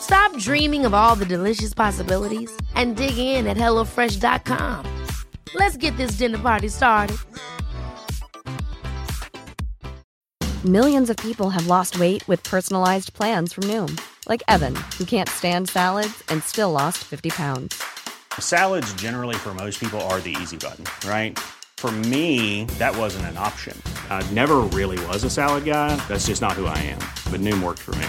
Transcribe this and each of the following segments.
Stop dreaming of all the delicious possibilities and dig in at HelloFresh.com. Let's get this dinner party started. Millions of people have lost weight with personalized plans from Noom, like Evan, who can't stand salads and still lost 50 pounds. Salads, generally, for most people, are the easy button, right? For me, that wasn't an option. I never really was a salad guy. That's just not who I am. But Noom worked for me.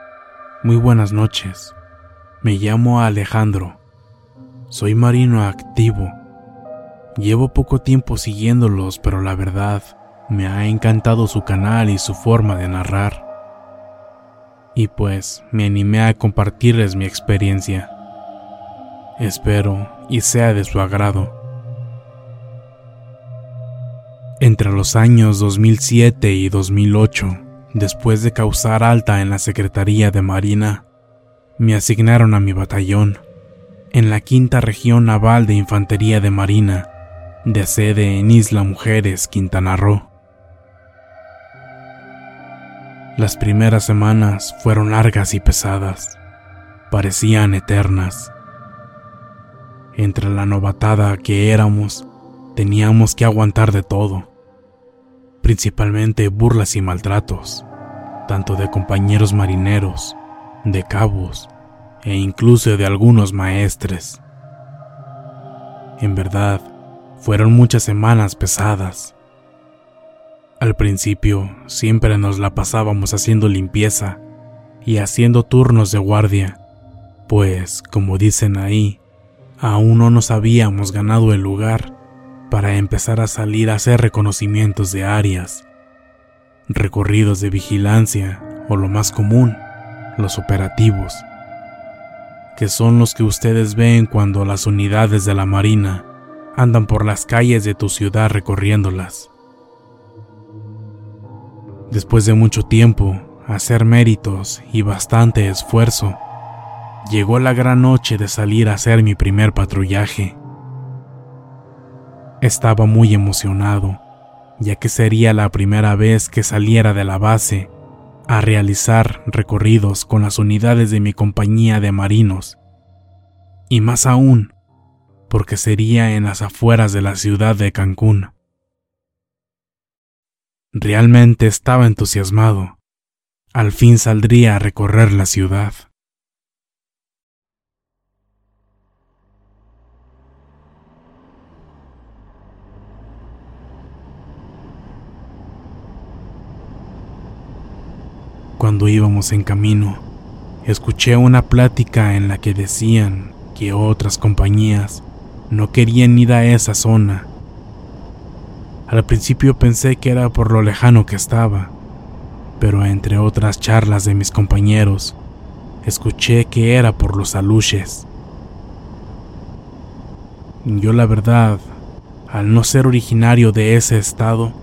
muy buenas noches. Me llamo Alejandro. Soy marino activo. Llevo poco tiempo siguiéndolos, pero la verdad, me ha encantado su canal y su forma de narrar. Y pues me animé a compartirles mi experiencia. Espero y sea de su agrado. Entre los años 2007 y 2008, después de causar alta en la Secretaría de Marina, me asignaron a mi batallón, en la quinta región naval de Infantería de Marina, de sede en Isla Mujeres, Quintana Roo. Las primeras semanas fueron largas y pesadas, parecían eternas. Entre la novatada que éramos, teníamos que aguantar de todo, principalmente burlas y maltratos, tanto de compañeros marineros, de cabos e incluso de algunos maestres. En verdad, fueron muchas semanas pesadas. Al principio siempre nos la pasábamos haciendo limpieza y haciendo turnos de guardia, pues, como dicen ahí, aún no nos habíamos ganado el lugar para empezar a salir a hacer reconocimientos de áreas, recorridos de vigilancia o lo más común, los operativos, que son los que ustedes ven cuando las unidades de la Marina andan por las calles de tu ciudad recorriéndolas. Después de mucho tiempo, hacer méritos y bastante esfuerzo, llegó la gran noche de salir a hacer mi primer patrullaje. Estaba muy emocionado, ya que sería la primera vez que saliera de la base a realizar recorridos con las unidades de mi compañía de marinos. Y más aún, porque sería en las afueras de la ciudad de Cancún. Realmente estaba entusiasmado. Al fin saldría a recorrer la ciudad. Cuando íbamos en camino, escuché una plática en la que decían que otras compañías no querían ir a esa zona. Al principio pensé que era por lo lejano que estaba, pero entre otras charlas de mis compañeros, escuché que era por los aluches. Yo la verdad, al no ser originario de ese estado,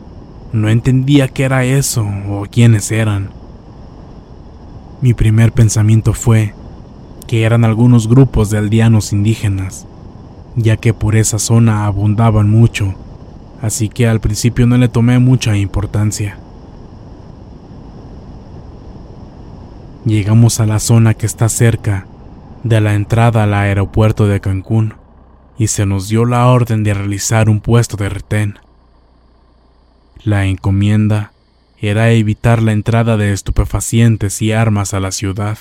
no entendía qué era eso o quiénes eran. Mi primer pensamiento fue que eran algunos grupos de aldeanos indígenas, ya que por esa zona abundaban mucho, así que al principio no le tomé mucha importancia. Llegamos a la zona que está cerca de la entrada al aeropuerto de Cancún y se nos dio la orden de realizar un puesto de retén. La encomienda era evitar la entrada de estupefacientes y armas a la ciudad.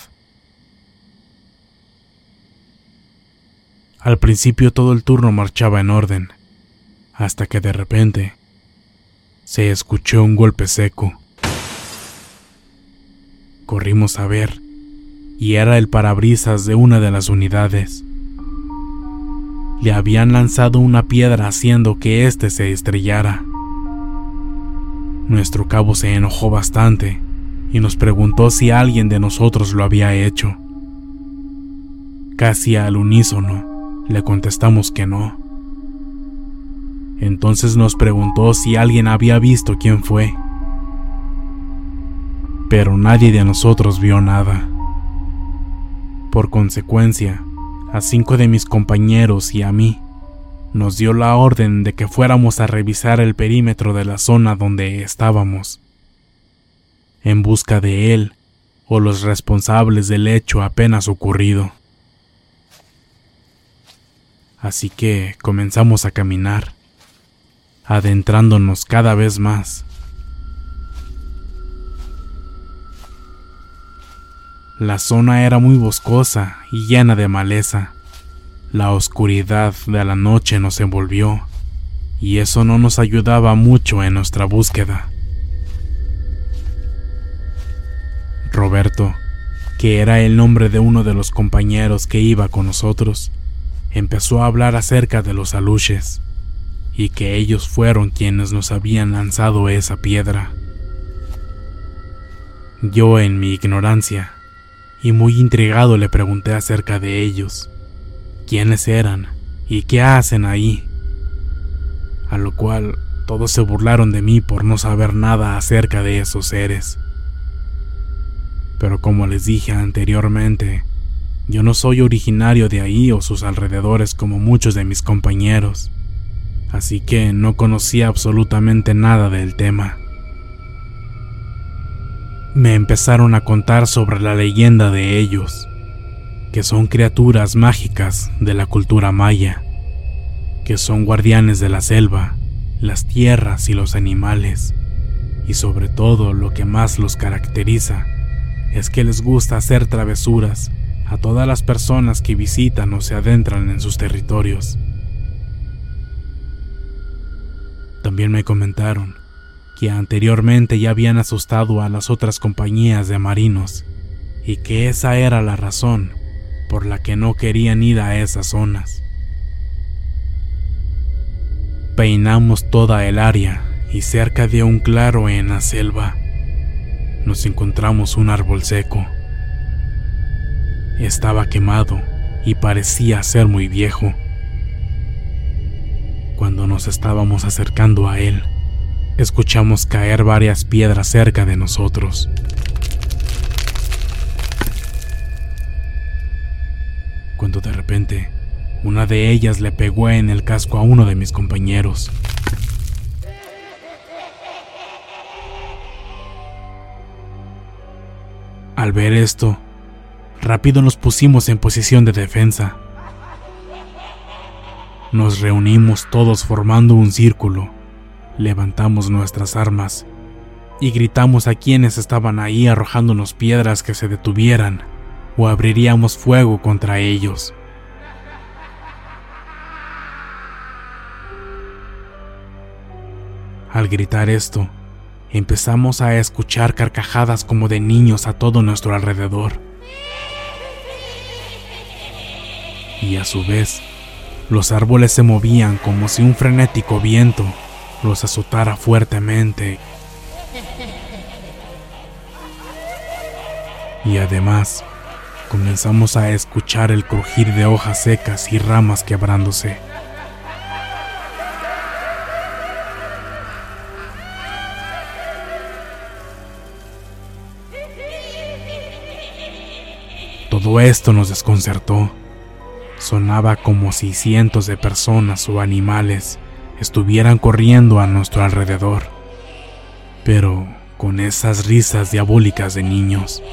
Al principio todo el turno marchaba en orden, hasta que de repente se escuchó un golpe seco. Corrimos a ver, y era el parabrisas de una de las unidades. Le habían lanzado una piedra haciendo que éste se estrellara. Nuestro cabo se enojó bastante y nos preguntó si alguien de nosotros lo había hecho. Casi al unísono le contestamos que no. Entonces nos preguntó si alguien había visto quién fue. Pero nadie de nosotros vio nada. Por consecuencia, a cinco de mis compañeros y a mí, nos dio la orden de que fuéramos a revisar el perímetro de la zona donde estábamos, en busca de él o los responsables del hecho apenas ocurrido. Así que comenzamos a caminar adentrándonos cada vez más. La zona era muy boscosa y llena de maleza. La oscuridad de la noche nos envolvió y eso no nos ayudaba mucho en nuestra búsqueda. Roberto, que era el nombre de uno de los compañeros que iba con nosotros, empezó a hablar acerca de los aluches y que ellos fueron quienes nos habían lanzado esa piedra. Yo en mi ignorancia y muy intrigado le pregunté acerca de ellos, quiénes eran y qué hacen ahí, a lo cual todos se burlaron de mí por no saber nada acerca de esos seres. Pero como les dije anteriormente, yo no soy originario de ahí o sus alrededores como muchos de mis compañeros así que no conocía absolutamente nada del tema. Me empezaron a contar sobre la leyenda de ellos, que son criaturas mágicas de la cultura maya, que son guardianes de la selva, las tierras y los animales, y sobre todo lo que más los caracteriza es que les gusta hacer travesuras a todas las personas que visitan o se adentran en sus territorios. También me comentaron que anteriormente ya habían asustado a las otras compañías de marinos y que esa era la razón por la que no querían ir a esas zonas. Peinamos toda el área y cerca de un claro en la selva nos encontramos un árbol seco. Estaba quemado y parecía ser muy viejo. Cuando nos estábamos acercando a él, escuchamos caer varias piedras cerca de nosotros. Cuando de repente, una de ellas le pegó en el casco a uno de mis compañeros. Al ver esto, rápido nos pusimos en posición de defensa. Nos reunimos todos formando un círculo, levantamos nuestras armas y gritamos a quienes estaban ahí arrojándonos piedras que se detuvieran o abriríamos fuego contra ellos. Al gritar esto, empezamos a escuchar carcajadas como de niños a todo nuestro alrededor. Y a su vez, los árboles se movían como si un frenético viento los azotara fuertemente. Y además, comenzamos a escuchar el crujir de hojas secas y ramas quebrándose. Todo esto nos desconcertó. Sonaba como si cientos de personas o animales estuvieran corriendo a nuestro alrededor, pero con esas risas diabólicas de niños.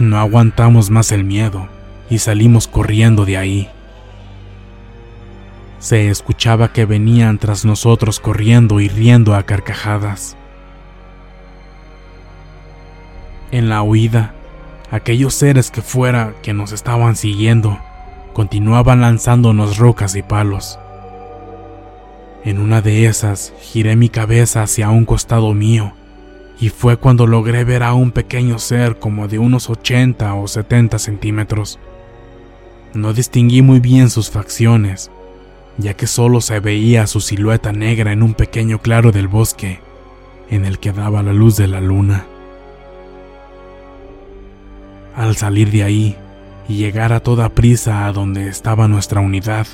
No aguantamos más el miedo y salimos corriendo de ahí. Se escuchaba que venían tras nosotros corriendo y riendo a carcajadas. En la huida, aquellos seres que fuera que nos estaban siguiendo continuaban lanzándonos rocas y palos. En una de esas giré mi cabeza hacia un costado mío y fue cuando logré ver a un pequeño ser como de unos 80 o 70 centímetros. No distinguí muy bien sus facciones, ya que solo se veía su silueta negra en un pequeño claro del bosque en el que daba la luz de la luna. Al salir de ahí y llegar a toda prisa a donde estaba nuestra unidad,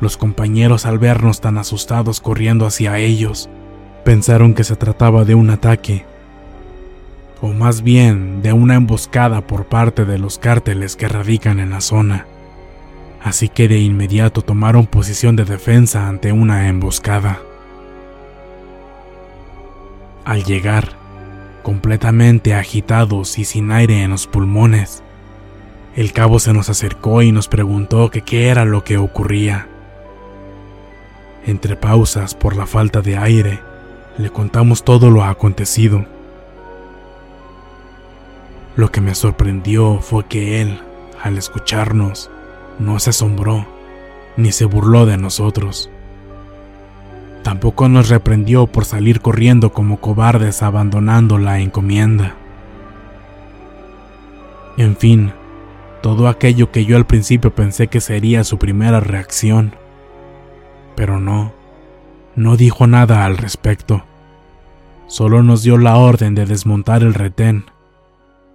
los compañeros al vernos tan asustados corriendo hacia ellos, pensaron que se trataba de un ataque, o más bien de una emboscada por parte de los cárteles que radican en la zona. Así que de inmediato tomaron posición de defensa ante una emboscada. Al llegar, completamente agitados y sin aire en los pulmones, el cabo se nos acercó y nos preguntó qué era lo que ocurría. Entre pausas por la falta de aire, le contamos todo lo acontecido. Lo que me sorprendió fue que él, al escucharnos, no se asombró ni se burló de nosotros. Tampoco nos reprendió por salir corriendo como cobardes abandonando la encomienda. En fin, todo aquello que yo al principio pensé que sería su primera reacción. Pero no, no dijo nada al respecto. Solo nos dio la orden de desmontar el retén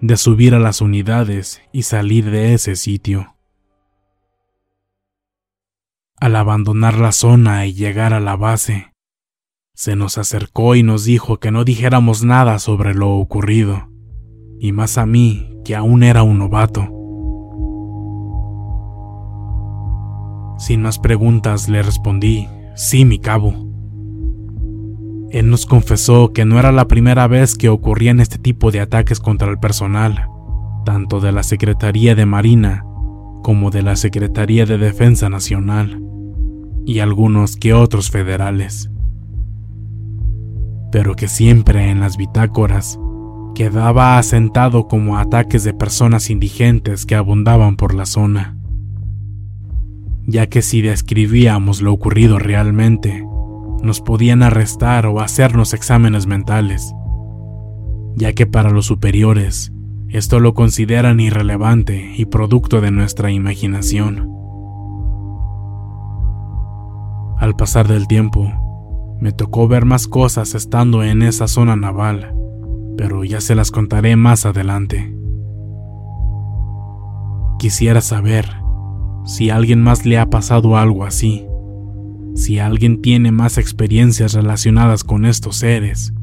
de subir a las unidades y salir de ese sitio. Al abandonar la zona y llegar a la base, se nos acercó y nos dijo que no dijéramos nada sobre lo ocurrido, y más a mí, que aún era un novato. Sin más preguntas le respondí, sí, mi cabo. Él nos confesó que no era la primera vez que ocurrían este tipo de ataques contra el personal, tanto de la Secretaría de Marina como de la Secretaría de Defensa Nacional, y algunos que otros federales. Pero que siempre en las bitácoras quedaba asentado como ataques de personas indigentes que abundaban por la zona, ya que si describíamos lo ocurrido realmente, nos podían arrestar o hacernos exámenes mentales, ya que para los superiores esto lo consideran irrelevante y producto de nuestra imaginación. Al pasar del tiempo, me tocó ver más cosas estando en esa zona naval, pero ya se las contaré más adelante. Quisiera saber si a alguien más le ha pasado algo así si alguien tiene más experiencias relacionadas con estos seres,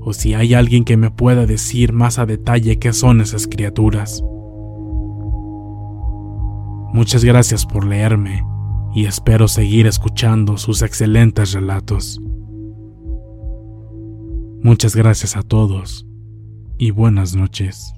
o si hay alguien que me pueda decir más a detalle qué son esas criaturas. Muchas gracias por leerme y espero seguir escuchando sus excelentes relatos. Muchas gracias a todos y buenas noches.